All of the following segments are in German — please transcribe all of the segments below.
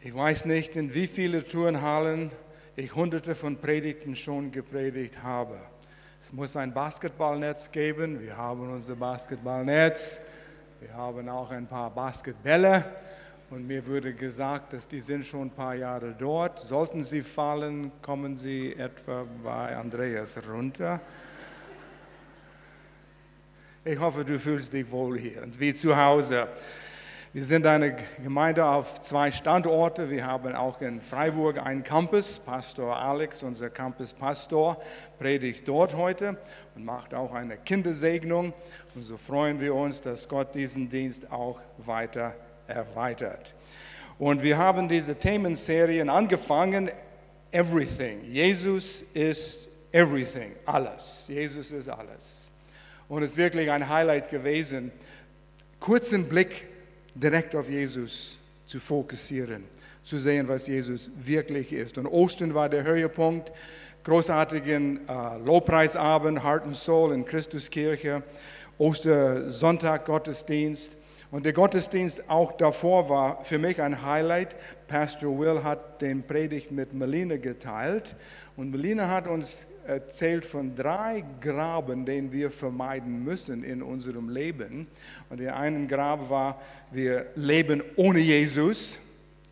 Ich weiß nicht, in wie viele Turnhallen ich hunderte von Predigten schon gepredigt habe. Es muss ein Basketballnetz geben. Wir haben unser Basketballnetz. Wir haben auch ein paar Basketbälle. Und mir wurde gesagt, dass die sind schon ein paar Jahre dort. Sollten sie fallen, kommen sie etwa bei Andreas runter. Ich hoffe, du fühlst dich wohl hier und wie zu Hause. Wir sind eine Gemeinde auf zwei Standorte. Wir haben auch in Freiburg einen Campus. Pastor Alex, unser Campuspastor, predigt dort heute und macht auch eine Kindersegnung. Und so freuen wir uns, dass Gott diesen Dienst auch weiter erweitert. Und wir haben diese Themenserien angefangen. Everything. Jesus ist everything. Alles. Jesus ist alles. Und es ist wirklich ein Highlight gewesen, kurzen Blick direkt auf Jesus zu fokussieren, zu sehen, was Jesus wirklich ist. Und Ostern war der Höhepunkt, großartigen äh, Lobpreisabend, Heart and Soul in Christuskirche, Ostersonntag Gottesdienst. Und der Gottesdienst auch davor war für mich ein Highlight. Pastor Will hat den Predigt mit Melina geteilt und Melina hat uns erzählt von drei Graben, den wir vermeiden müssen in unserem Leben. Und der einen Grab war, wir leben ohne Jesus.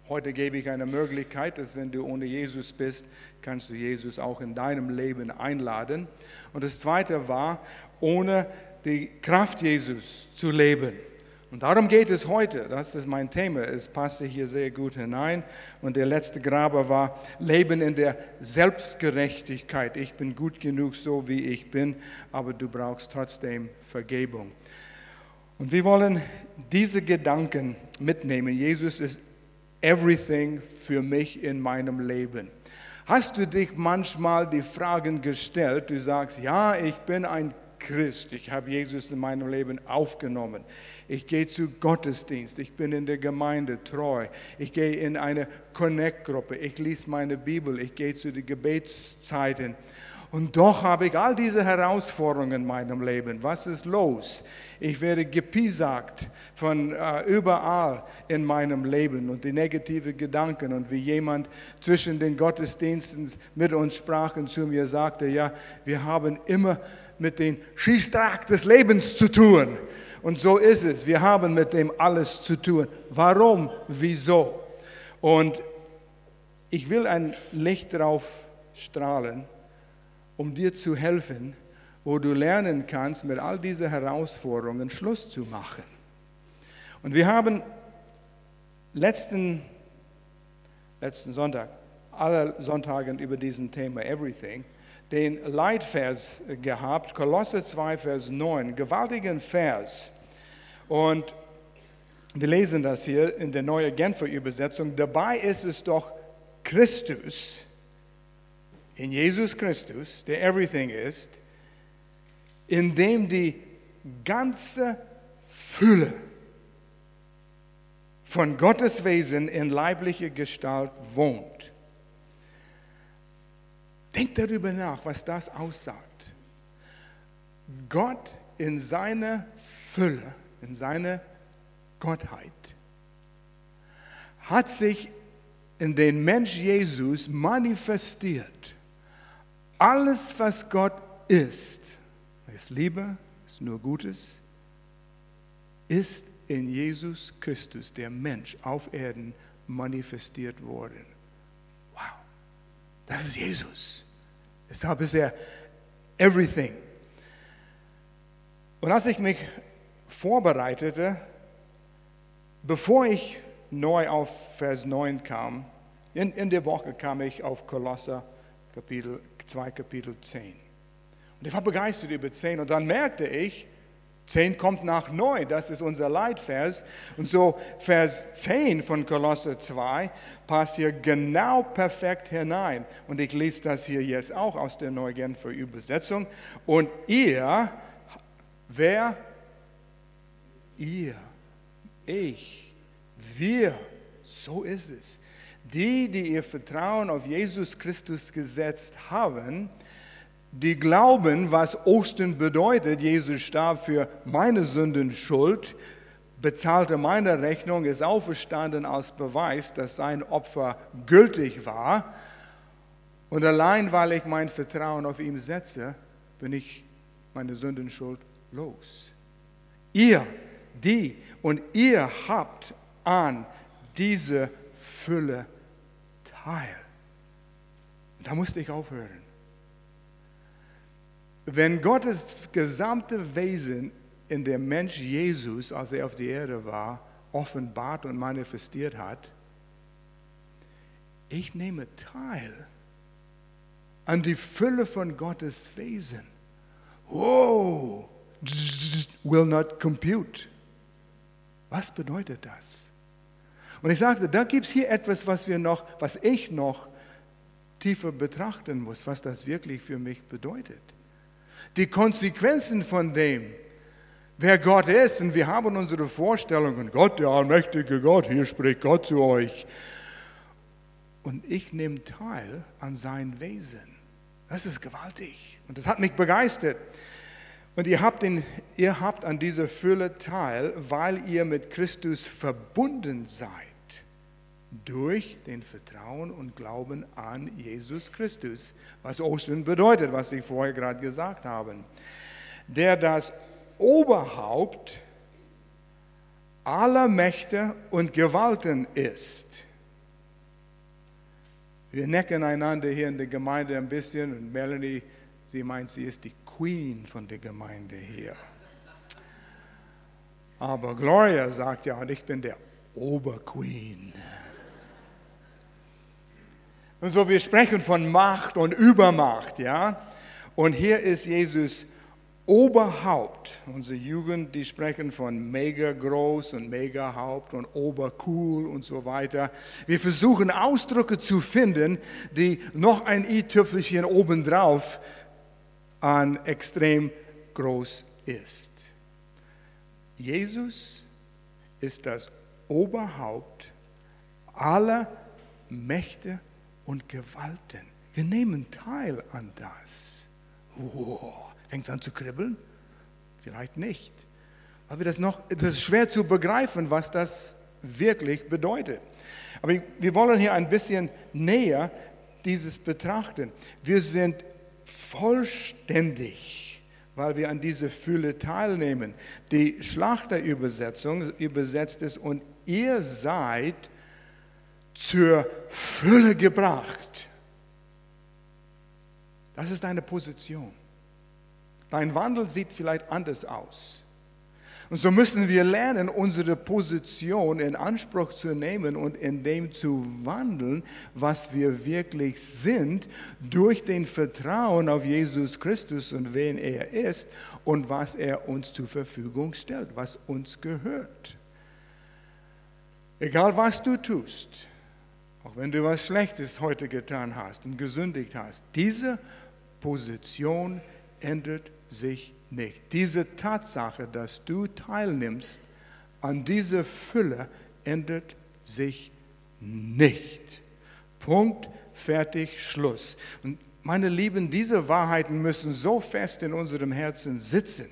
Heute gebe ich eine Möglichkeit, dass wenn du ohne Jesus bist, kannst du Jesus auch in deinem Leben einladen. Und das zweite war, ohne die Kraft Jesus zu leben. Und darum geht es heute. Das ist mein Thema. Es passte hier sehr gut hinein. Und der letzte Graber war Leben in der Selbstgerechtigkeit. Ich bin gut genug, so wie ich bin, aber du brauchst trotzdem Vergebung. Und wir wollen diese Gedanken mitnehmen. Jesus ist everything für mich in meinem Leben. Hast du dich manchmal die Fragen gestellt, du sagst, ja, ich bin ein Christ, ich habe Jesus in meinem Leben aufgenommen. Ich gehe zu Gottesdienst, ich bin in der Gemeinde treu, ich gehe in eine Connect-Gruppe, ich lese meine Bibel, ich gehe zu den Gebetszeiten. Und doch habe ich all diese Herausforderungen in meinem Leben. Was ist los? Ich werde gepiesackt von äh, überall in meinem Leben und die negativen Gedanken. Und wie jemand zwischen den Gottesdiensten mit uns sprach und zu mir sagte, ja, wir haben immer mit dem Schießtrag des Lebens zu tun. Und so ist es. Wir haben mit dem alles zu tun. Warum? Wieso? Und ich will ein Licht darauf strahlen, um dir zu helfen, wo du lernen kannst, mit all diesen Herausforderungen Schluss zu machen. Und wir haben letzten, letzten Sonntag, alle Sonntage über diesen Thema Everything, den Leitvers gehabt, Kolosse 2, Vers 9, gewaltigen Vers. Und wir lesen das hier in der neuen Genfer Übersetzung. Dabei ist es doch Christus, in Jesus Christus, der Everything ist, in dem die ganze Fülle von Gottes Wesen in leiblicher Gestalt wohnt. Denk darüber nach, was das aussagt. Gott in seiner Fülle, in seiner Gottheit, hat sich in den Mensch Jesus manifestiert. Alles, was Gott ist, ist Liebe, ist nur Gutes, ist in Jesus Christus, der Mensch auf Erden, manifestiert worden. Wow, das ist Jesus. Deshalb ist er everything. Und als ich mich vorbereitete, bevor ich neu auf Vers 9 kam, in, in der Woche kam ich auf Kolosser Kapitel 2, Kapitel 10. Und ich war begeistert über 10 und dann merkte ich, 10 kommt nach 9, das ist unser Leitvers. Und so Vers 10 von Kolosse 2 passt hier genau perfekt hinein. Und ich lese das hier jetzt auch aus der Neugenfer Übersetzung. Und ihr, wer? Ihr, ich, wir, so ist es. Die, die ihr Vertrauen auf Jesus Christus gesetzt haben, die glauben, was Ostern bedeutet, Jesus starb für meine Sündenschuld, bezahlte meine Rechnung, ist auferstanden als Beweis, dass sein Opfer gültig war. Und allein weil ich mein Vertrauen auf ihn setze, bin ich meine Sündenschuld los. Ihr, die und ihr habt an diese Fülle teil. Da musste ich aufhören. Wenn Gottes gesamte Wesen in dem Mensch Jesus, als er auf die Erde war, offenbart und manifestiert hat, ich nehme teil an die Fülle von Gottes Wesen. Wow, will not compute. Was bedeutet das? Und ich sagte, da gibt es hier etwas, was wir noch, was ich noch tiefer betrachten muss, was das wirklich für mich bedeutet. Die Konsequenzen von dem, wer Gott ist, und wir haben unsere Vorstellungen, Gott, der allmächtige Gott, hier spricht Gott zu euch. Und ich nehme teil an sein Wesen. Das ist gewaltig. Und das hat mich begeistert. Und ihr habt, in, ihr habt an dieser Fülle teil, weil ihr mit Christus verbunden seid. Durch den Vertrauen und Glauben an Jesus Christus. Was Ostern bedeutet, was ich vorher gerade gesagt habe. Der das Oberhaupt aller Mächte und Gewalten ist. Wir necken einander hier in der Gemeinde ein bisschen und Melanie, sie meint, sie ist die Queen von der Gemeinde hier. Aber Gloria sagt ja, und ich bin der Oberqueen. Und so, wir sprechen von Macht und Übermacht, ja. Und hier ist Jesus Oberhaupt. Unsere Jugend, die sprechen von mega groß und mega Haupt und obercool und so weiter. Wir versuchen Ausdrücke zu finden, die noch ein i-Tüpfelchen obendrauf an extrem groß ist. Jesus ist das Oberhaupt aller Mächte und Gewalten. Wir nehmen teil an das. Wow. Fängt es an zu kribbeln? Vielleicht nicht. Aber das, noch, das ist schwer zu begreifen, was das wirklich bedeutet. Aber wir wollen hier ein bisschen näher dieses betrachten. Wir sind vollständig, weil wir an dieser Fülle teilnehmen. Die Schlachterübersetzung übersetzt es und ihr seid zur Fülle gebracht. Das ist eine Position. Dein Wandel sieht vielleicht anders aus. Und so müssen wir lernen, unsere Position in Anspruch zu nehmen und in dem zu wandeln, was wir wirklich sind, durch den Vertrauen auf Jesus Christus und wen er ist und was er uns zur Verfügung stellt, was uns gehört. Egal was du tust, auch wenn du was Schlechtes heute getan hast und gesündigt hast, diese Position ändert sich nicht. Diese Tatsache, dass du teilnimmst an dieser Fülle, ändert sich nicht. Punkt, fertig, Schluss. Und meine Lieben, diese Wahrheiten müssen so fest in unserem Herzen sitzen,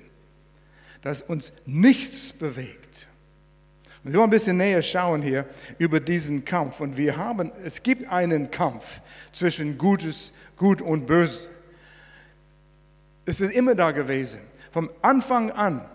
dass uns nichts bewegt. Und wir wollen ein bisschen näher schauen hier über diesen Kampf. Und wir haben, es gibt einen Kampf zwischen Gutes, Gut und Böse. Es ist immer da gewesen. Vom Anfang an,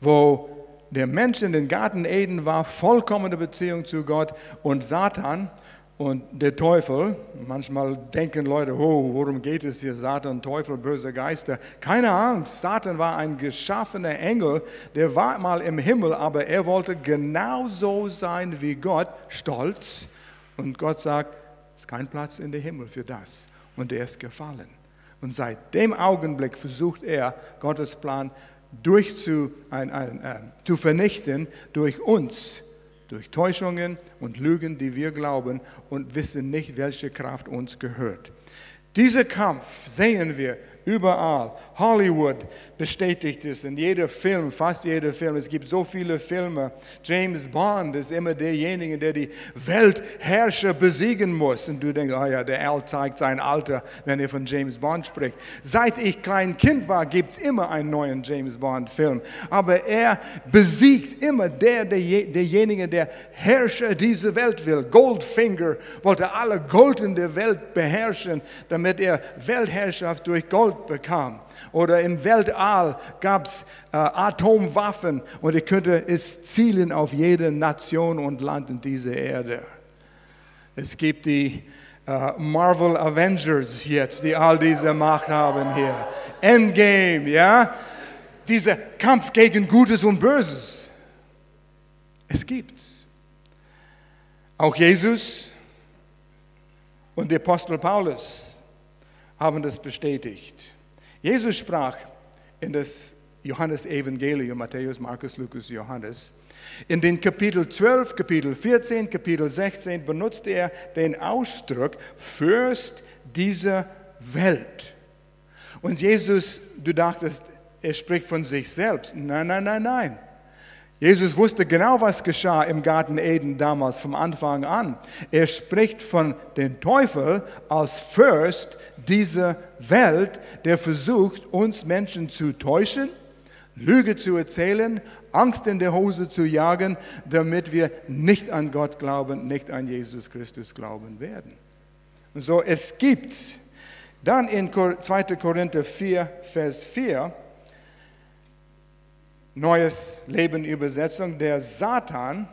wo der Mensch in den Garten Eden war, vollkommene Beziehung zu Gott und Satan und der Teufel. Manchmal denken Leute, oh, worum geht es hier? Satan, Teufel, böse Geister. Keine Angst, Satan war ein geschaffener Engel, der war mal im Himmel, aber er wollte genauso sein wie Gott, stolz. Und Gott sagt, es ist kein Platz in der Himmel für das. Und er ist gefallen. Und seit dem Augenblick versucht er, Gottes Plan durchzu, ein, ein, äh, zu vernichten durch uns, durch Täuschungen und Lügen, die wir glauben und wissen nicht, welche Kraft uns gehört. Dieser Kampf sehen wir überall. Hollywood bestätigt es in jeder Film, fast jeder Film. Es gibt so viele Filme. James Bond ist immer derjenige, der die Weltherrscher besiegen muss. Und du denkst, oh ja, der Al zeigt sein Alter, wenn er von James Bond spricht. Seit ich klein Kind war, gibt es immer einen neuen James Bond-Film. Aber er besiegt immer der, der, derjenige, der Herrscher dieser Welt will. Goldfinger wollte alle Gold in der Welt beherrschen, damit er Weltherrschaft durch Gold bekam. Oder im Weltall gab es äh, Atomwaffen und er könnte es zielen auf jede Nation und Land in dieser Erde. Es gibt die äh, Marvel Avengers jetzt, die all diese Macht haben hier. Endgame, ja? Dieser Kampf gegen Gutes und Böses. Es gibt's. Auch Jesus und der Apostel Paulus haben das bestätigt. Jesus sprach in das Johannes-Evangelium, Matthäus, Markus, Lukas, Johannes. In den Kapitel 12, Kapitel 14, Kapitel 16 benutzt er den Ausdruck Fürst dieser Welt. Und Jesus, du dachtest, er spricht von sich selbst. Nein, nein, nein, nein. Jesus wusste genau, was geschah im Garten Eden damals vom Anfang an. Er spricht von dem Teufel als Fürst dieser Welt, der versucht, uns Menschen zu täuschen, Lüge zu erzählen, Angst in der Hose zu jagen, damit wir nicht an Gott glauben, nicht an Jesus Christus glauben werden. Und so, es gibt dann in 2. Korinther 4, Vers 4, Neues Leben Übersetzung, der Satan,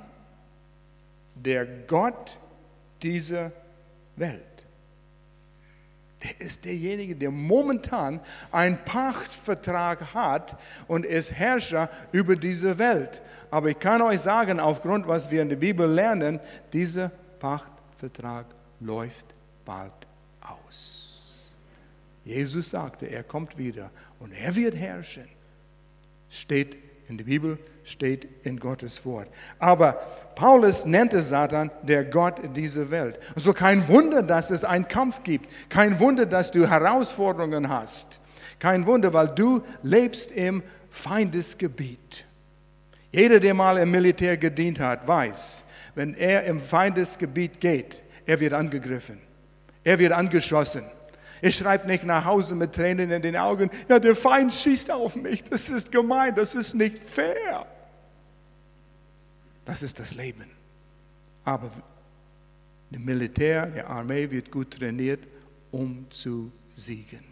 der Gott dieser Welt. Der ist derjenige, der momentan einen Pachtvertrag hat und ist Herrscher über diese Welt. Aber ich kann euch sagen, aufgrund, was wir in der Bibel lernen, dieser Pachtvertrag läuft bald aus. Jesus sagte, er kommt wieder und er wird herrschen. Steht in der Bibel steht in Gottes Wort. Aber Paulus nannte Satan der Gott dieser Welt. So also kein Wunder, dass es einen Kampf gibt. Kein Wunder, dass du Herausforderungen hast. Kein Wunder, weil du lebst im Feindesgebiet. Jeder, der mal im Militär gedient hat, weiß, wenn er im Feindesgebiet geht, er wird angegriffen. Er wird angeschossen. Er schreibt nicht nach Hause mit Tränen in den Augen, ja, der Feind schießt auf mich, das ist gemein, das ist nicht fair. Das ist das Leben. Aber das Militär, die Armee wird gut trainiert, um zu siegen.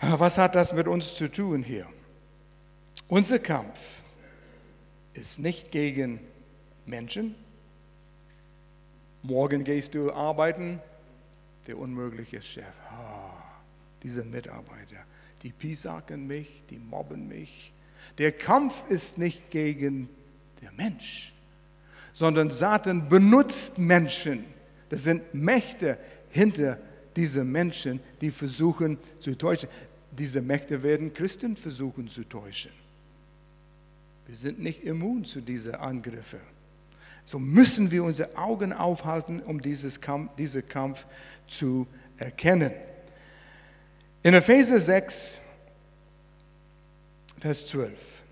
Was hat das mit uns zu tun hier? Unser Kampf ist nicht gegen Menschen. Morgen gehst du arbeiten, der unmögliche Chef. Oh, diese Mitarbeiter, die piesacken mich, die mobben mich. Der Kampf ist nicht gegen den Mensch, sondern Satan benutzt Menschen. Das sind Mächte hinter diesen Menschen, die versuchen zu täuschen. Diese Mächte werden Christen versuchen zu täuschen. Wir sind nicht immun zu diesen Angriffen. So müssen wir unsere Augen aufhalten, um dieses Kampf, diesen Kampf zu erkennen. In Epheser 6, Vers 12.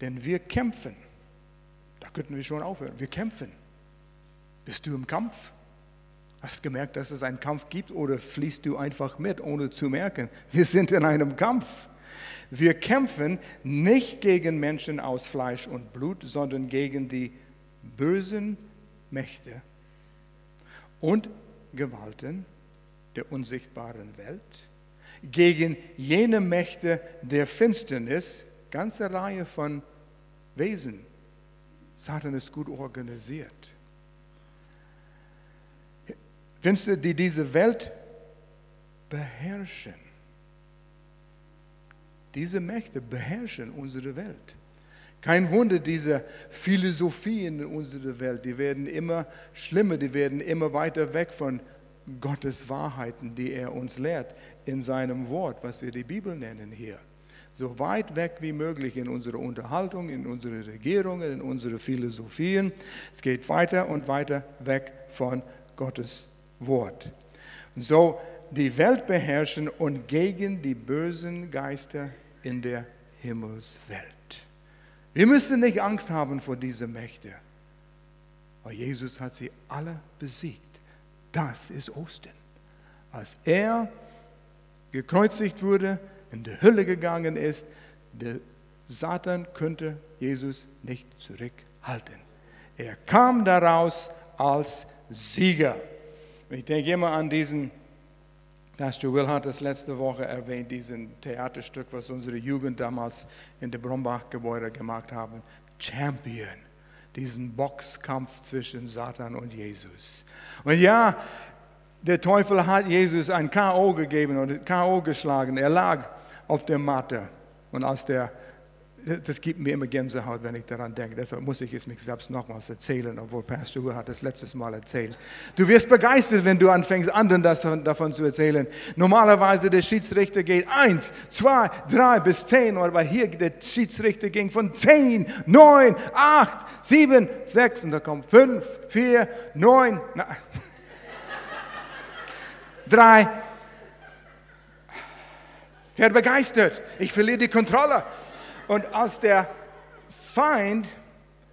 Denn wir kämpfen. Da könnten wir schon aufhören. Wir kämpfen. Bist du im Kampf? Hast du gemerkt, dass es einen Kampf gibt oder fließt du einfach mit, ohne zu merken? Wir sind in einem Kampf. Wir kämpfen nicht gegen Menschen aus Fleisch und Blut, sondern gegen die bösen Mächte und Gewalten der unsichtbaren Welt, gegen jene Mächte der Finsternis, ganze Reihe von Wesen. Satan ist gut organisiert. Finster, die diese Welt beherrschen. Diese Mächte beherrschen unsere Welt. Kein Wunder, diese Philosophien in unserer Welt, die werden immer schlimmer, die werden immer weiter weg von Gottes Wahrheiten, die er uns lehrt in seinem Wort, was wir die Bibel nennen hier. So weit weg wie möglich in unserer Unterhaltung, in unsere Regierungen, in unsere Philosophien. Es geht weiter und weiter weg von Gottes Wort. So die Welt beherrschen und gegen die bösen Geister in der Himmelswelt. Wir müssen nicht Angst haben vor diesen Mächten, weil Jesus hat sie alle besiegt. Das ist Ostern. Als er gekreuzigt wurde, in die Hölle gegangen ist, der Satan könnte Jesus nicht zurückhalten. Er kam daraus als Sieger. Ich denke immer an diesen, Pastor Will hat es letzte Woche erwähnt, diesen Theaterstück, was unsere Jugend damals in der Brombach-Gebäude gemacht haben. Champion. Diesen Boxkampf zwischen Satan und Jesus. Und ja, der Teufel hat Jesus ein K.O. gegeben und K.O. geschlagen. Er lag auf der Matte. Und als der das gibt mir immer Gänsehaut, wenn ich daran denke. Deshalb muss ich es mich selbst nochmals erzählen, obwohl Pastor Uhr hat das letztes Mal erzählt. Du wirst begeistert, wenn du anfängst, anderen das, davon zu erzählen. Normalerweise der Schiedsrichter geht eins, zwei, drei bis zehn, aber hier der Schiedsrichter ging von zehn, neun, acht, sieben, sechs und da kommt fünf, vier, neun, na, drei. Ich werde begeistert. Ich verliere die Kontrolle. Und als der Feind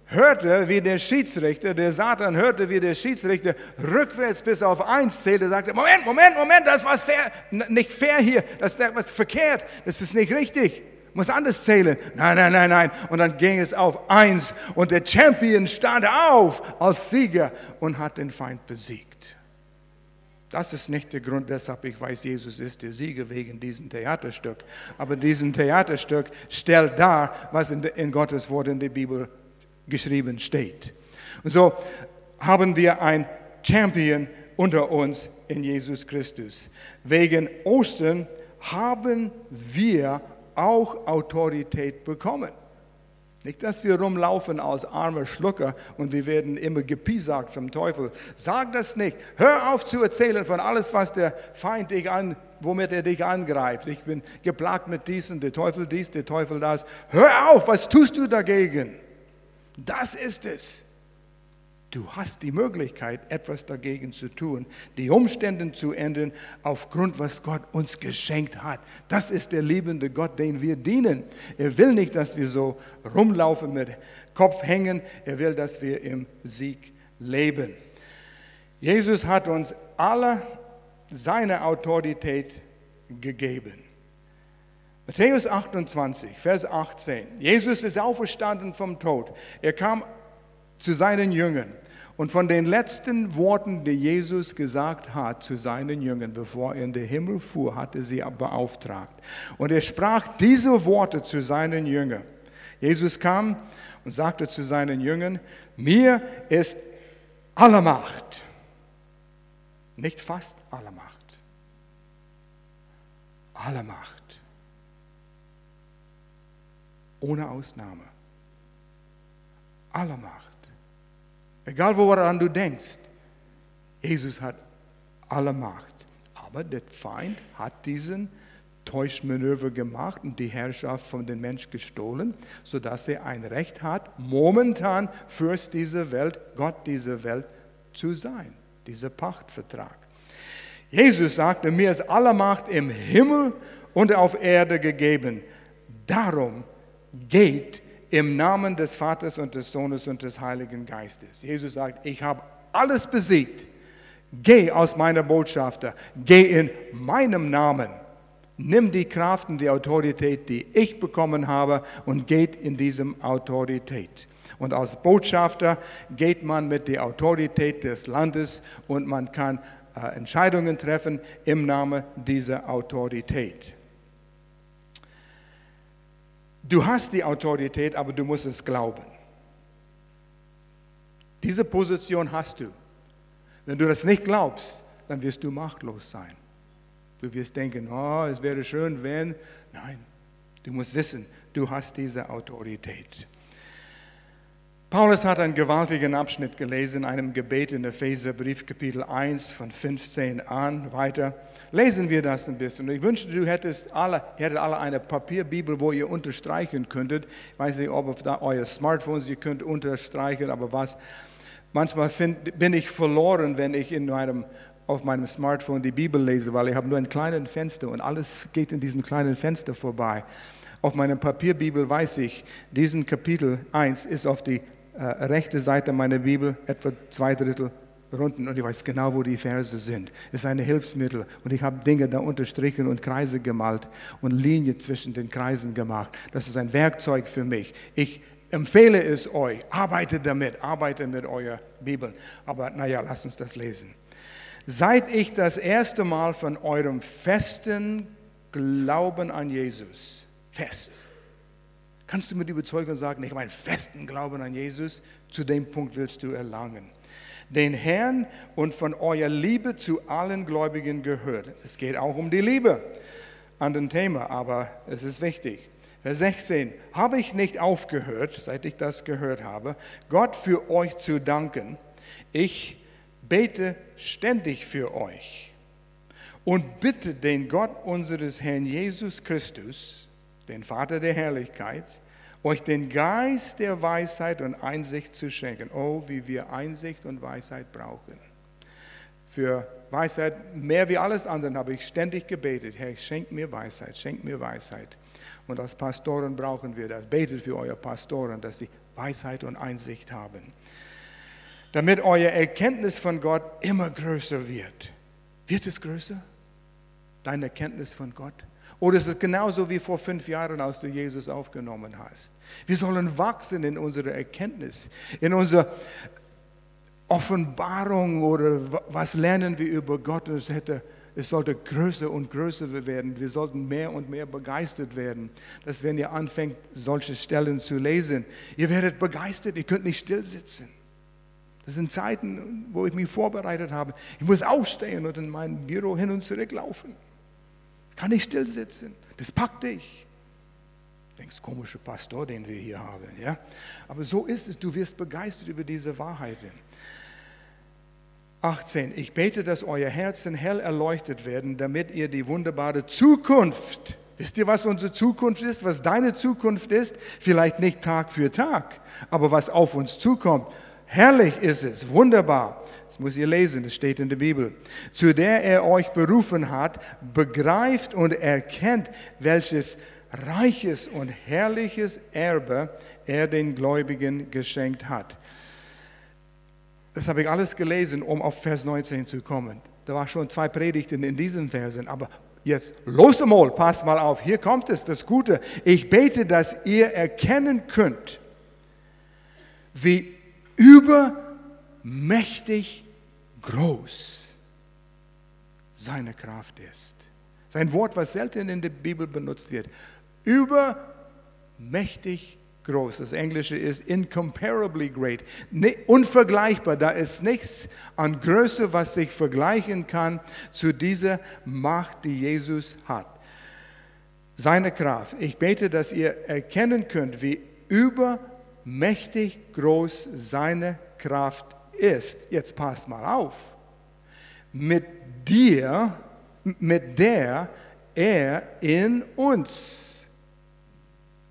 hörte, wie der Schiedsrichter, der Satan hörte, wie der Schiedsrichter rückwärts bis auf eins zählte, sagte, Moment, Moment, Moment, das ist was fair, nicht fair hier, das ist was verkehrt, das ist nicht richtig, muss anders zählen. Nein, nein, nein, nein. Und dann ging es auf eins und der Champion stand auf als Sieger und hat den Feind besiegt. Das ist nicht der Grund, weshalb ich weiß, Jesus ist der Sieger wegen diesem Theaterstück. Aber dieses Theaterstück stellt dar, was in, in Gottes Wort in der Bibel geschrieben steht. Und so haben wir ein Champion unter uns in Jesus Christus. Wegen Ostern haben wir auch Autorität bekommen. Nicht, dass wir rumlaufen als arme Schlucker und wir werden immer gepiesackt vom Teufel. Sag das nicht. Hör auf zu erzählen von alles, was der Feind dich an, womit er dich angreift. Ich bin geplagt mit diesem, der Teufel dies, der Teufel das. Hör auf, was tust du dagegen? Das ist es. Du hast die Möglichkeit, etwas dagegen zu tun, die Umstände zu ändern, aufgrund, was Gott uns geschenkt hat. Das ist der liebende Gott, den wir dienen. Er will nicht, dass wir so rumlaufen mit Kopf hängen. Er will, dass wir im Sieg leben. Jesus hat uns alle seine Autorität gegeben. Matthäus 28, Vers 18. Jesus ist auferstanden vom Tod. Er kam zu seinen Jüngern. Und von den letzten Worten, die Jesus gesagt hat zu seinen Jüngern, bevor er in den Himmel fuhr, hatte sie beauftragt. Und er sprach diese Worte zu seinen Jüngern. Jesus kam und sagte zu seinen Jüngern, mir ist alle Macht, nicht fast alle Macht, alle Macht, ohne Ausnahme, alle Macht Egal woran du denkst, Jesus hat alle Macht. Aber der Feind hat diesen Täuschmanöver gemacht und die Herrschaft von den Menschen gestohlen, sodass er ein Recht hat, momentan Fürst dieser Welt, Gott dieser Welt zu sein. Dieser Pachtvertrag. Jesus sagte, mir ist alle Macht im Himmel und auf Erde gegeben. Darum geht im Namen des Vaters und des Sohnes und des Heiligen Geistes. Jesus sagt, ich habe alles besiegt. Geh aus meiner Botschafter, geh in meinem Namen. Nimm die Kraft und die Autorität, die ich bekommen habe, und geht in diesem Autorität. Und als Botschafter geht man mit der Autorität des Landes und man kann äh, Entscheidungen treffen im Namen dieser Autorität. Du hast die Autorität, aber du musst es glauben. Diese Position hast du. Wenn du das nicht glaubst, dann wirst du machtlos sein. Du wirst denken, oh, es wäre schön, wenn. Nein, du musst wissen, du hast diese Autorität. Paulus hat einen gewaltigen Abschnitt gelesen, in einem Gebet in Epheserbrief, Kapitel 1 von 15 an, weiter. Lesen wir das ein bisschen. Ich wünschte, du hättest alle, hättet alle eine Papierbibel, wo ihr unterstreichen könntet. Ich weiß nicht, ob auf da euer Smartphones ihr könnt unterstreichen, aber was. Manchmal find, bin ich verloren, wenn ich in einem auf meinem Smartphone die Bibel lese, weil ich habe nur ein kleines Fenster und alles geht in diesem kleinen Fenster vorbei. Auf meiner Papierbibel weiß ich, diesen Kapitel 1 ist auf die äh, rechte Seite meiner Bibel etwa zwei Drittel Runden und ich weiß genau, wo die Verse sind. Es ist ein Hilfsmittel und ich habe Dinge da unterstrichen und Kreise gemalt und Linien zwischen den Kreisen gemacht. Das ist ein Werkzeug für mich. Ich empfehle es euch, arbeitet damit, arbeitet mit eurer Bibel. Aber naja, lasst uns das lesen. Seit ich das erste Mal von eurem festen Glauben an Jesus, fest, kannst du mit Überzeugung sagen, ich habe einen festen Glauben an Jesus, zu dem Punkt willst du erlangen den Herrn und von eurer Liebe zu allen Gläubigen gehört. Es geht auch um die Liebe an dem Thema, aber es ist wichtig. Vers 16, habe ich nicht aufgehört, seit ich das gehört habe, Gott für euch zu danken. Ich bete ständig für euch und bitte den Gott unseres Herrn Jesus Christus, den Vater der Herrlichkeit, euch den Geist der Weisheit und Einsicht zu schenken. Oh, wie wir Einsicht und Weisheit brauchen. Für Weisheit, mehr wie alles andere, habe ich ständig gebetet. Herr, schenk mir Weisheit, schenk mir Weisheit. Und als Pastoren brauchen wir das. Betet für eure Pastoren, dass sie Weisheit und Einsicht haben. Damit euer Erkenntnis von Gott immer größer wird. Wird es größer? Deine Erkenntnis von Gott? Oder ist es genauso wie vor fünf Jahren, als du Jesus aufgenommen hast? Wir sollen wachsen in unserer Erkenntnis, in unserer Offenbarung oder was lernen wir über Gott. Es, hätte, es sollte größer und größer werden. Wir sollten mehr und mehr begeistert werden. Dass wenn ihr anfängt, solche Stellen zu lesen, ihr werdet begeistert, ihr könnt nicht still sitzen. Das sind Zeiten, wo ich mich vorbereitet habe. Ich muss aufstehen und in mein Büro hin und zurück laufen kann nicht still sitzen. Das packt dich. Denkst, komischer Pastor, den wir hier haben. Ja? Aber so ist es. Du wirst begeistert über diese Wahrheiten. 18. Ich bete, dass euer Herzen hell erleuchtet werden, damit ihr die wunderbare Zukunft, wisst ihr, was unsere Zukunft ist, was deine Zukunft ist? Vielleicht nicht Tag für Tag, aber was auf uns zukommt. Herrlich ist es, wunderbar. Das muss ihr lesen, das steht in der Bibel. Zu der er euch berufen hat, begreift und erkennt, welches reiches und herrliches Erbe er den Gläubigen geschenkt hat. Das habe ich alles gelesen, um auf Vers 19 zu kommen. Da waren schon zwei Predigten in diesen Versen, aber jetzt los einmal, passt mal auf, hier kommt es, das Gute. Ich bete, dass ihr erkennen könnt, wie über mächtig groß seine Kraft ist. Sein Wort, was selten in der Bibel benutzt wird. Übermächtig groß. Das Englische ist incomparably great. Unvergleichbar. Da ist nichts an Größe, was sich vergleichen kann zu dieser Macht, die Jesus hat. Seine Kraft. Ich bete, dass ihr erkennen könnt, wie übermächtig groß seine Kraft ist jetzt pass mal auf, mit dir, mit der er in uns,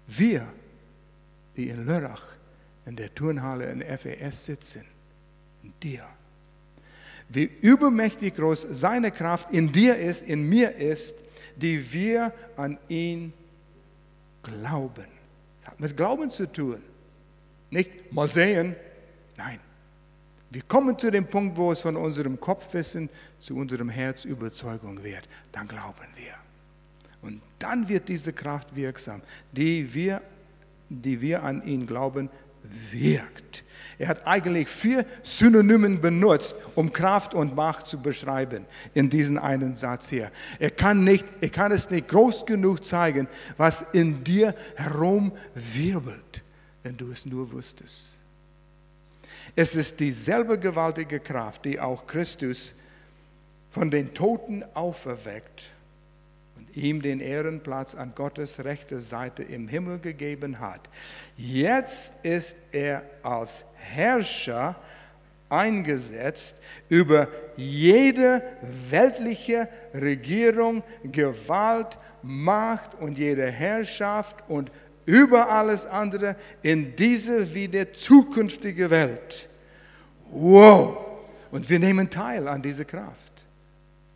wir, die in Lörrach in der Turnhalle in FES sitzen, in dir. Wie übermächtig groß seine Kraft in dir ist, in mir ist, die wir an ihn glauben. Das hat mit Glauben zu tun. Nicht mal sehen, nein, wir kommen zu dem Punkt, wo es von unserem Kopfwissen zu unserem Herz Überzeugung wird. Dann glauben wir. Und dann wird diese Kraft wirksam, die wir, die wir an ihn glauben, wirkt. Er hat eigentlich vier Synonymen benutzt, um Kraft und Macht zu beschreiben in diesem einen Satz hier. Er kann, nicht, er kann es nicht groß genug zeigen, was in dir herumwirbelt, wenn du es nur wüsstest. Es ist dieselbe gewaltige Kraft, die auch Christus von den Toten auferweckt und ihm den Ehrenplatz an Gottes rechter Seite im Himmel gegeben hat. Jetzt ist er als Herrscher eingesetzt über jede weltliche Regierung, Gewalt, Macht und jede Herrschaft und über alles andere in diese wie der zukünftige Welt. Wow! Und wir nehmen teil an dieser Kraft.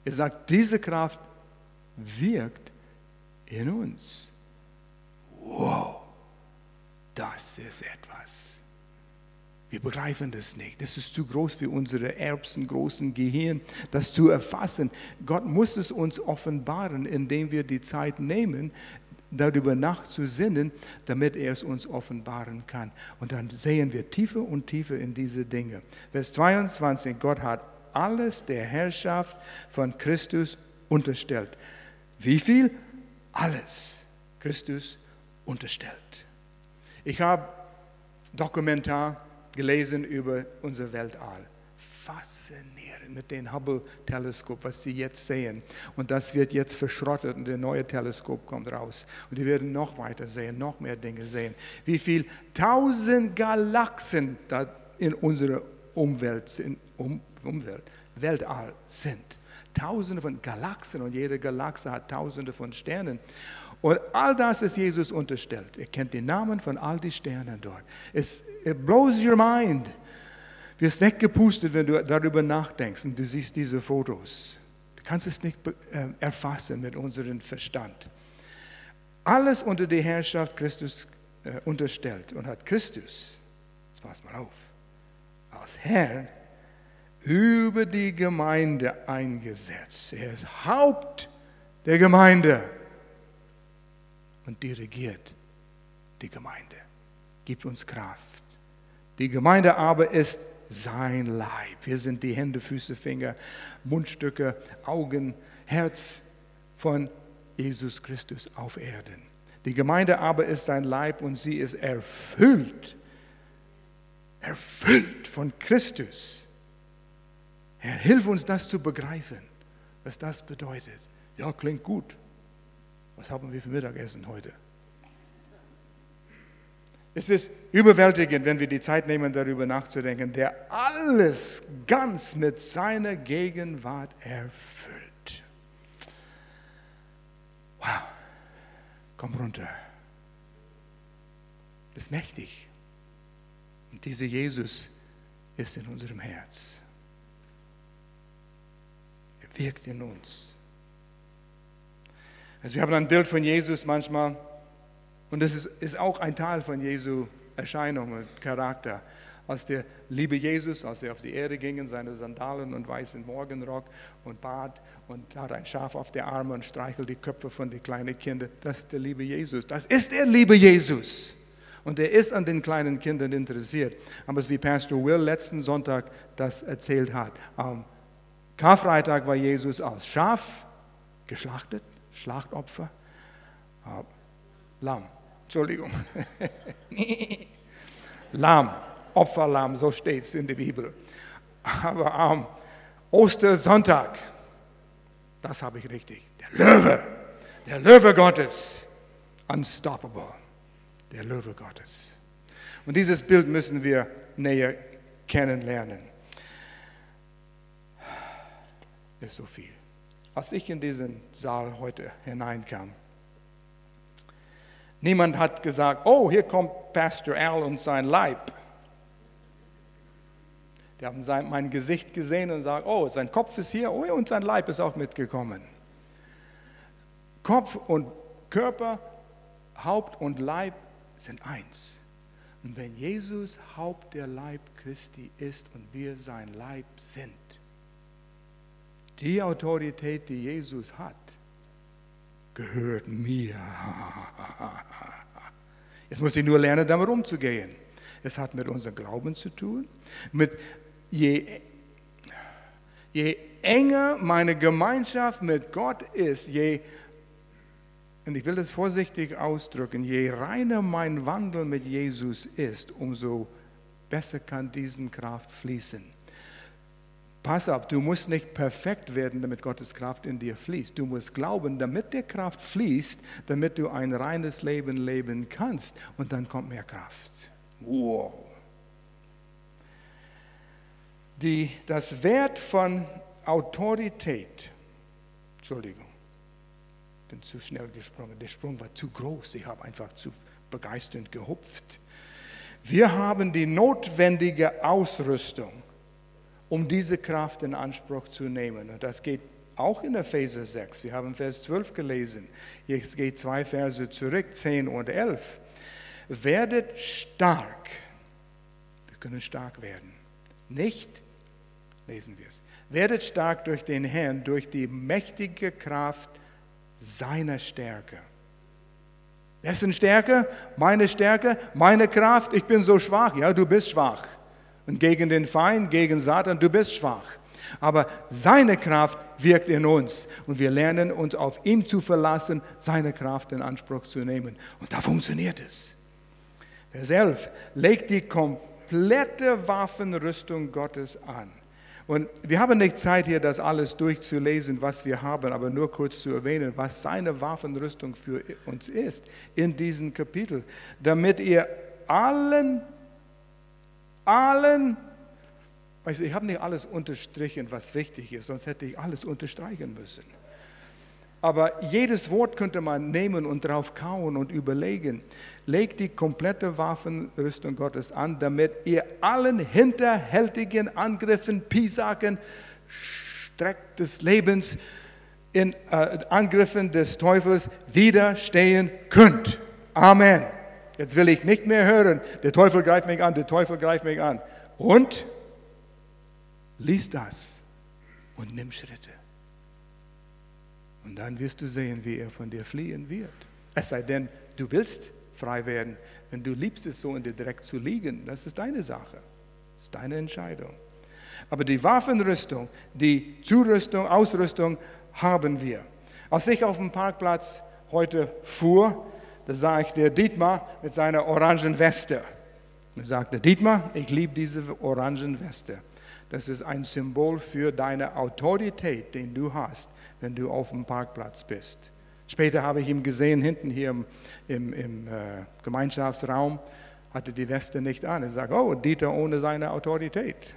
Er sagt, diese Kraft wirkt in uns. Wow, das ist etwas. Wir begreifen das nicht. Das ist zu groß für unsere Erbsen, großen Gehirn, das zu erfassen. Gott muss es uns offenbaren, indem wir die Zeit nehmen, darüber nachzusinnen, damit er es uns offenbaren kann. Und dann sehen wir tiefer und tiefer in diese Dinge. Vers 22, Gott hat alles der Herrschaft von Christus unterstellt. Wie viel? Alles Christus unterstellt. Ich habe Dokumentar gelesen über unser Weltall. Faszinierend mit dem Hubble-Teleskop, was Sie jetzt sehen. Und das wird jetzt verschrottet und der neue Teleskop kommt raus. Und die werden noch weiter sehen, noch mehr Dinge sehen. Wie viel tausend Galaxien da in unserer Umwelt, in um, Umwelt, Weltall sind. Tausende von Galaxien und jede Galaxie hat tausende von Sternen. Und all das ist Jesus unterstellt. Er kennt die Namen von all die Sternen dort. Es it blows your mind. Wirst weggepustet, wenn du darüber nachdenkst und du siehst diese Fotos. Du kannst es nicht äh, erfassen mit unserem Verstand. Alles unter die Herrschaft Christus äh, unterstellt und hat Christus, jetzt pass mal auf, als Herr über die Gemeinde eingesetzt. Er ist Haupt der Gemeinde und dirigiert die Gemeinde, gibt uns Kraft. Die Gemeinde aber ist sein Leib. Wir sind die Hände, Füße, Finger, Mundstücke, Augen, Herz von Jesus Christus auf Erden. Die Gemeinde aber ist sein Leib und sie ist erfüllt, erfüllt von Christus. Herr, hilf uns das zu begreifen, was das bedeutet. Ja, klingt gut. Was haben wir für Mittagessen heute? Es ist überwältigend, wenn wir die Zeit nehmen, darüber nachzudenken, der alles ganz mit seiner Gegenwart erfüllt. Wow, komm runter. Das ist mächtig. Und dieser Jesus ist in unserem Herz wirkt in uns. Also wir haben ein Bild von Jesus manchmal und das ist, ist auch ein Teil von Jesu Erscheinung und Charakter. Als der liebe Jesus, als er auf die Erde ging in seine Sandalen und weißen Morgenrock und Bart und hat ein Schaf auf der Arme und streichelt die Köpfe von den kleinen Kindern, das ist der liebe Jesus. Das ist der liebe Jesus. Und er ist an den kleinen Kindern interessiert. Aber es wie Pastor Will letzten Sonntag das erzählt hat. Um, Karfreitag war Jesus als Schaf geschlachtet, Schlachtopfer. Lamm, Entschuldigung. Lamm, Opferlamm, so steht es in der Bibel. Aber am Ostersonntag, das habe ich richtig, der Löwe, der Löwe Gottes, unstoppable, der Löwe Gottes. Und dieses Bild müssen wir näher kennenlernen. ist so viel. Als ich in diesen Saal heute hineinkam, niemand hat gesagt, oh, hier kommt Pastor Al und sein Leib. Die haben sein, mein Gesicht gesehen und sagen, oh, sein Kopf ist hier oh, und sein Leib ist auch mitgekommen. Kopf und Körper, Haupt und Leib sind eins. Und wenn Jesus Haupt der Leib Christi ist und wir sein Leib sind, die Autorität, die Jesus hat, gehört mir. Jetzt muss ich nur lernen, damit umzugehen. Es hat mit unserem Glauben zu tun. Mit je, je enger meine Gemeinschaft mit Gott ist, je, und ich will das vorsichtig ausdrücken, je reiner mein Wandel mit Jesus ist, umso besser kann diesen Kraft fließen. Pass auf, du musst nicht perfekt werden, damit Gottes Kraft in dir fließt. Du musst glauben, damit der Kraft fließt, damit du ein reines Leben leben kannst. Und dann kommt mehr Kraft. Wow. Die, das Wert von Autorität, Entschuldigung, bin zu schnell gesprungen. Der Sprung war zu groß. Ich habe einfach zu begeisternd gehupft. Wir haben die notwendige Ausrüstung um diese Kraft in Anspruch zu nehmen. Und das geht auch in Epheser 6. Wir haben Vers 12 gelesen. Jetzt geht zwei Verse zurück, 10 und 11. Werdet stark. Wir können stark werden. Nicht, lesen wir es, werdet stark durch den Herrn, durch die mächtige Kraft seiner Stärke. Wessen Stärke? Meine Stärke, meine Kraft. Ich bin so schwach. Ja, du bist schwach. Und gegen den Feind, gegen Satan, du bist schwach. Aber seine Kraft wirkt in uns und wir lernen uns auf ihn zu verlassen, seine Kraft in Anspruch zu nehmen. Und da funktioniert es. Vers 11, legt die komplette Waffenrüstung Gottes an. Und wir haben nicht Zeit hier, das alles durchzulesen, was wir haben, aber nur kurz zu erwähnen, was seine Waffenrüstung für uns ist in diesem Kapitel, damit ihr allen, allen, weißt du, ich habe nicht alles unterstrichen, was wichtig ist, sonst hätte ich alles unterstreichen müssen. Aber jedes Wort könnte man nehmen und drauf kauen und überlegen. Legt die komplette Waffenrüstung Gottes an, damit ihr allen hinterhältigen Angriffen, Pisaken, Streck des Lebens, in äh, Angriffen des Teufels widerstehen könnt. Amen. Jetzt will ich nicht mehr hören, der Teufel greift mich an, der Teufel greift mich an. Und lies das und nimm Schritte. Und dann wirst du sehen, wie er von dir fliehen wird. Es sei denn, du willst frei werden. Wenn du liebst es so in dir direkt zu liegen, das ist deine Sache. Das ist deine Entscheidung. Aber die Waffenrüstung, die Zurüstung, Ausrüstung haben wir. Als ich auf dem Parkplatz heute fuhr, da sah ich der Dietmar mit seiner orangen Weste. Und er sagte, Dietmar, ich liebe diese orangen Weste. Das ist ein Symbol für deine Autorität, den du hast wenn du auf dem Parkplatz bist. Später habe ich ihn gesehen, hinten hier im, im, im äh, Gemeinschaftsraum, hatte die Weste nicht an. Er sagt, oh, Dieter ohne seine Autorität.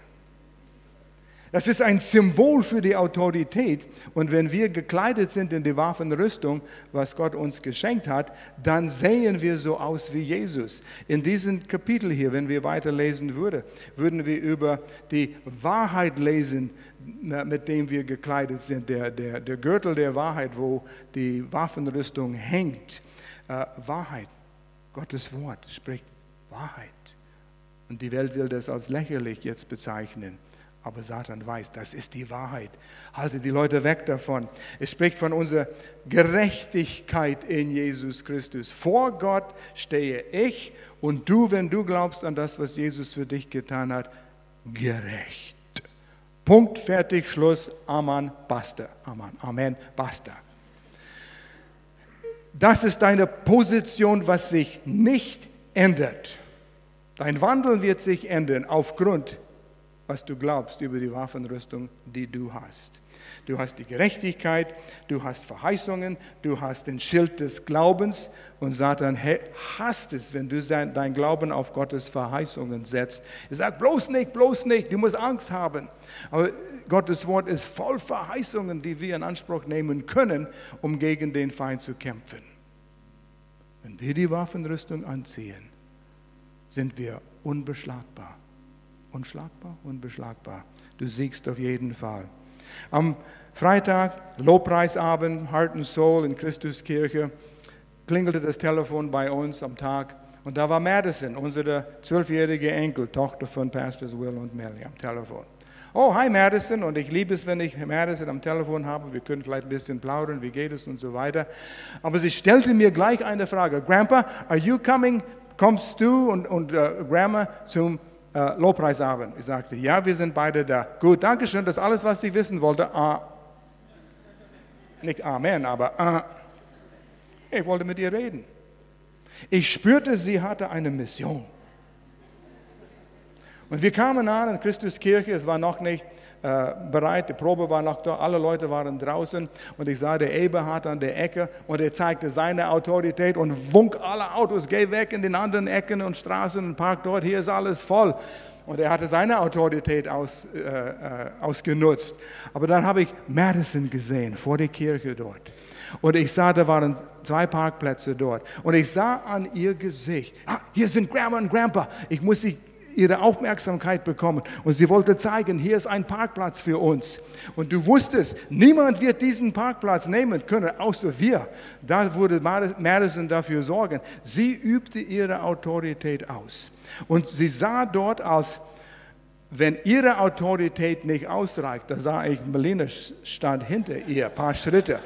Das ist ein Symbol für die Autorität. Und wenn wir gekleidet sind in die Waffenrüstung, was Gott uns geschenkt hat, dann sehen wir so aus wie Jesus. In diesem Kapitel hier, wenn wir weiterlesen würden, würden wir über die Wahrheit lesen, mit dem wir gekleidet sind. Der, der, der Gürtel der Wahrheit, wo die Waffenrüstung hängt. Äh, Wahrheit. Gottes Wort spricht Wahrheit. Und die Welt will das als lächerlich jetzt bezeichnen. Aber Satan weiß, das ist die Wahrheit. Halte die Leute weg davon. Es spricht von unserer Gerechtigkeit in Jesus Christus. Vor Gott stehe ich und du, wenn du glaubst an das, was Jesus für dich getan hat, gerecht. Punkt, fertig, Schluss, Amen, basta. Amen, Amen, basta. Das ist deine Position, was sich nicht ändert. Dein Wandel wird sich ändern aufgrund was du glaubst über die Waffenrüstung, die du hast. Du hast die Gerechtigkeit, du hast Verheißungen, du hast den Schild des Glaubens und Satan hasst es, wenn du dein Glauben auf Gottes Verheißungen setzt. Er sagt, bloß nicht, bloß nicht, du musst Angst haben. Aber Gottes Wort ist voll Verheißungen, die wir in Anspruch nehmen können, um gegen den Feind zu kämpfen. Wenn wir die Waffenrüstung anziehen, sind wir unbeschlagbar unschlagbar, unbeschlagbar. Du siegst auf jeden Fall. Am Freitag, Lobpreisabend, Heart and Soul in Christuskirche, klingelte das Telefon bei uns am Tag und da war Madison, unsere zwölfjährige Enkel, Tochter von Pastors Will und Melly am Telefon. Oh, hi Madison, und ich liebe es, wenn ich Madison am Telefon habe. Wir können vielleicht ein bisschen plaudern, wie geht es und so weiter. Aber sie stellte mir gleich eine Frage: Grandpa, are you coming? Kommst du und, und uh, Grandma zum äh, Lobpreisabend. Ich sagte, ja, wir sind beide da. Gut, danke schön, das ist alles, was ich wissen wollte. Ah. Nicht Amen, aber ah. Ich wollte mit ihr reden. Ich spürte, sie hatte eine Mission. Und wir kamen an in Christuskirche, es war noch nicht äh, bereit, die Probe war noch da, alle Leute waren draußen und ich sah der Eberhard an der Ecke und er zeigte seine Autorität und wunk alle Autos, geh weg in den anderen Ecken und Straßen und park dort, hier ist alles voll. Und er hatte seine Autorität aus, äh, äh, ausgenutzt. Aber dann habe ich Madison gesehen, vor der Kirche dort. Und ich sah, da waren zwei Parkplätze dort. Und ich sah an ihr Gesicht, ah, hier sind Grandma und Grandpa. Ich muss sie ihre Aufmerksamkeit bekommen und sie wollte zeigen, hier ist ein Parkplatz für uns. Und du wusstest, niemand wird diesen Parkplatz nehmen können, außer wir. Da würde Madison dafür sorgen. Sie übte ihre Autorität aus. Und sie sah dort als wenn ihre Autorität nicht ausreicht, da sah ich, Melina stand hinter ihr, ein paar Schritte.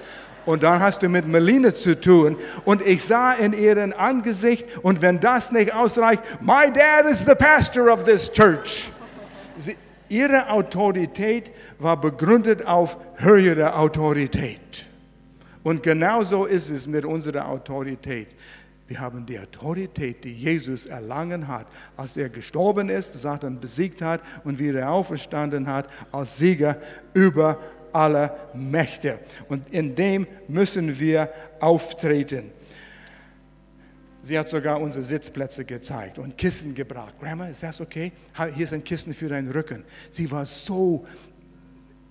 Und dann hast du mit Melina zu tun. Und ich sah in ihrem Angesicht, und wenn das nicht ausreicht, my dad is the pastor of this church. Sie, ihre Autorität war begründet auf höhere Autorität. Und genauso ist es mit unserer Autorität. Wir haben die Autorität, die Jesus erlangen hat, als er gestorben ist, Satan besiegt hat und wieder auferstanden hat, als Sieger über alle Mächte. Und in dem müssen wir auftreten. Sie hat sogar unsere Sitzplätze gezeigt und Kissen gebracht. Grandma, ist das okay? Hier sind Kissen für deinen Rücken. Sie war so,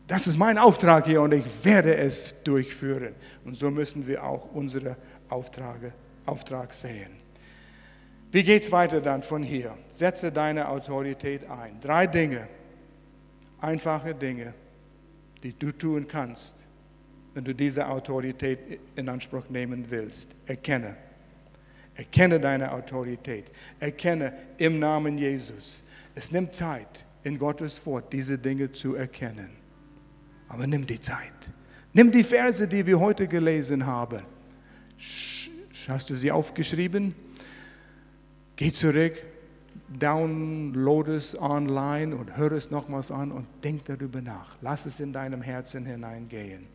das ist mein Auftrag hier und ich werde es durchführen. Und so müssen wir auch unsere Aufträge Auftrag sehen. Wie geht es weiter dann von hier? Setze deine Autorität ein. Drei Dinge, einfache Dinge, die du tun kannst, wenn du diese Autorität in Anspruch nehmen willst. Erkenne. Erkenne deine Autorität. Erkenne im Namen Jesus. Es nimmt Zeit, in Gottes Wort diese Dinge zu erkennen. Aber nimm die Zeit. Nimm die Verse, die wir heute gelesen haben. Hast du sie aufgeschrieben? Geh zurück, download es online und hör es nochmals an und denk darüber nach. Lass es in deinem Herzen hineingehen.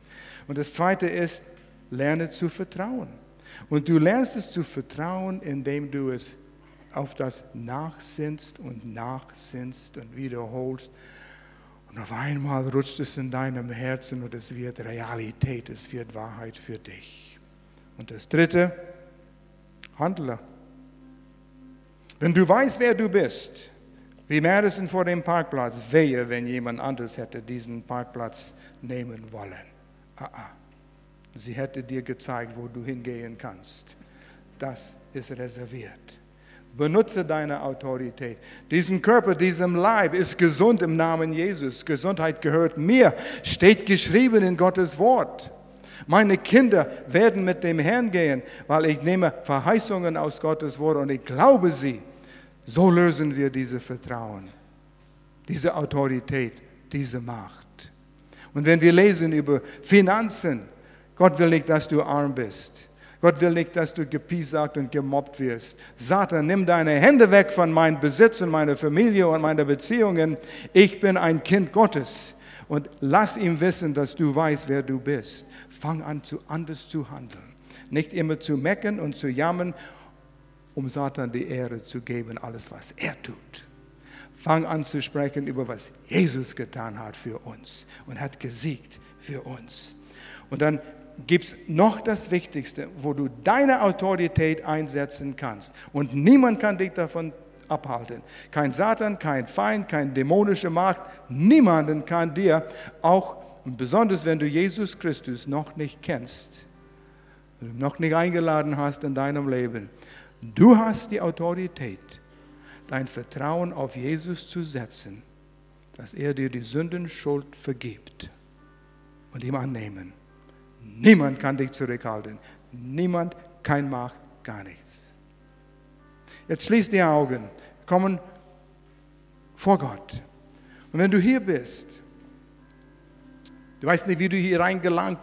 Und das Zweite ist, lerne zu vertrauen. Und du lernst es zu vertrauen, indem du es auf das nachsinnst und nachsinnst und wiederholst. Und auf einmal rutscht es in deinem Herzen und es wird Realität, es wird Wahrheit für dich. Und das Dritte, handle. Wenn du weißt, wer du bist, wie Madison vor dem Parkplatz, wehe, wenn jemand anderes hätte diesen Parkplatz nehmen wollen. Ah, ah. Sie hätte dir gezeigt, wo du hingehen kannst. Das ist reserviert. Benutze deine Autorität. Diesen Körper, diesem Leib ist gesund im Namen Jesus. Gesundheit gehört mir. Steht geschrieben in Gottes Wort. Meine Kinder werden mit dem Herrn gehen, weil ich nehme Verheißungen aus Gottes Wort und ich glaube sie. So lösen wir diese Vertrauen, diese Autorität, diese Macht. Und wenn wir lesen über Finanzen, Gott will nicht, dass du arm bist. Gott will nicht, dass du gepiesackt und gemobbt wirst. Satan, nimm deine Hände weg von meinem Besitz und meiner Familie und meiner Beziehungen. Ich bin ein Kind Gottes. Und lass ihm wissen, dass du weißt, wer du bist. Fang an, zu anders zu handeln. Nicht immer zu mecken und zu jammern, um Satan die Ehre zu geben, alles, was er tut. Fang an zu sprechen über was Jesus getan hat für uns und hat gesiegt für uns. Und dann gibt es noch das Wichtigste, wo du deine Autorität einsetzen kannst. Und niemand kann dich davon abhalten. Kein Satan, kein Feind, kein dämonische Macht, niemanden kann dir auch und besonders wenn du Jesus Christus noch nicht kennst, noch nicht eingeladen hast in deinem Leben, du hast die Autorität, dein Vertrauen auf Jesus zu setzen, dass er dir die Sündenschuld vergibt und ihm annehmen. Niemand kann dich zurückhalten. Niemand, kein Macht, gar nichts. Jetzt schließ die Augen, kommen vor Gott. Und wenn du hier bist Du weißt nicht, wie du hier reingelangt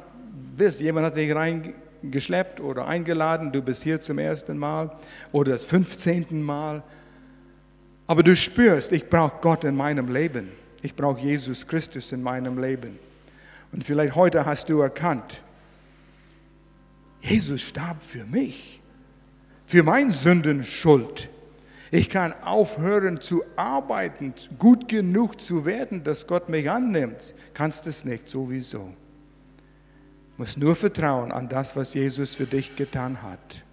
bist. Jemand hat dich reingeschleppt oder eingeladen. Du bist hier zum ersten Mal oder das 15. Mal. Aber du spürst, ich brauche Gott in meinem Leben. Ich brauche Jesus Christus in meinem Leben. Und vielleicht heute hast du erkannt, Jesus starb für mich, für meine Sündenschuld. Ich kann aufhören zu arbeiten, gut genug zu werden, dass Gott mich annimmt. Kannst es nicht, sowieso. Du musst nur vertrauen an das, was Jesus für dich getan hat.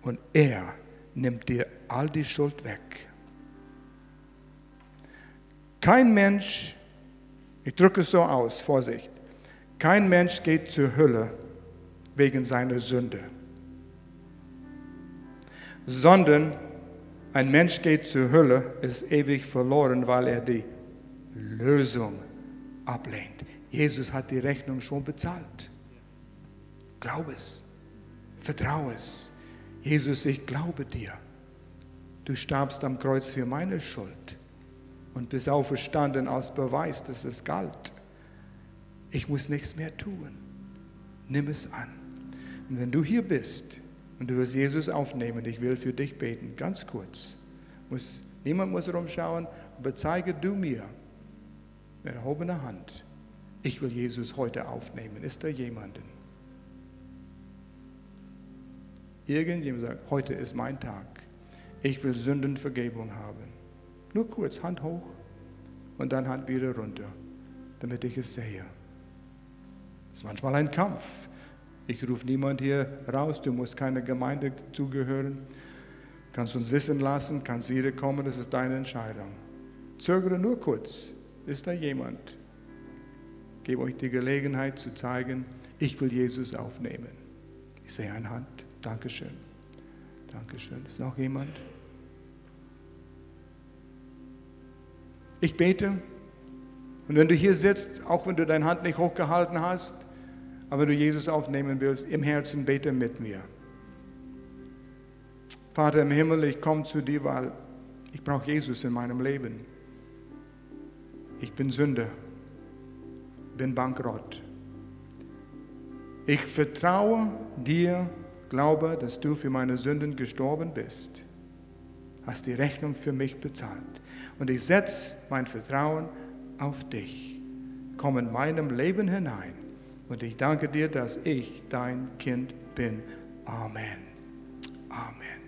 Und er nimmt dir all die Schuld weg. Kein Mensch, ich drücke es so aus, Vorsicht, kein Mensch geht zur Hölle wegen seiner Sünde, sondern Ein Mensch geht zur Hölle, ist ewig verloren, weil er die Lösung ablehnt. Jesus hat die Rechnung schon bezahlt. Glaub es, vertraue es. Jesus, ich glaube dir. Du starbst am Kreuz für meine Schuld und bist auferstanden als Beweis, dass es galt. Ich muss nichts mehr tun. Nimm es an. Und wenn du hier bist und du wirst Jesus aufnehmen, ich will für dich beten, ganz kurz. Muss, niemand muss rumschauen, aber zeige du mir mit erhobener Hand, ich will Jesus heute aufnehmen. Ist da jemanden? Irgendjemand sagt, heute ist mein Tag. Ich will Sündenvergebung haben. Nur kurz, Hand hoch und dann Hand wieder runter, damit ich es sehe. Es ist manchmal ein Kampf. Ich rufe niemand hier raus, du musst keiner Gemeinde zugehören. Kannst uns wissen lassen, kannst wiederkommen, das ist deine Entscheidung. Zögere nur kurz. Ist da jemand? Gebe euch die Gelegenheit zu zeigen, ich will Jesus aufnehmen. Ich sehe eine Hand. Dankeschön. Dankeschön. Ist noch jemand? Ich bete. Und wenn du hier sitzt, auch wenn du deine Hand nicht hochgehalten hast, aber wenn du Jesus aufnehmen willst, im Herzen bete mit mir. Vater im Himmel, ich komme zu dir, weil ich brauche Jesus in meinem Leben. Ich bin Sünder, bin bankrott. Ich vertraue dir, glaube, dass du für meine Sünden gestorben bist, hast die Rechnung für mich bezahlt. Und ich setze mein Vertrauen auf dich. Komm in meinem Leben hinein. Und ich danke dir, dass ich dein Kind bin. Amen. Amen.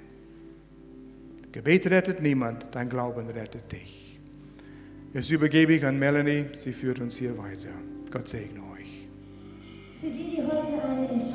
Gebet rettet niemand, dein Glauben rettet dich. Jetzt übergebe ich an Melanie, sie führt uns hier weiter. Gott segne euch.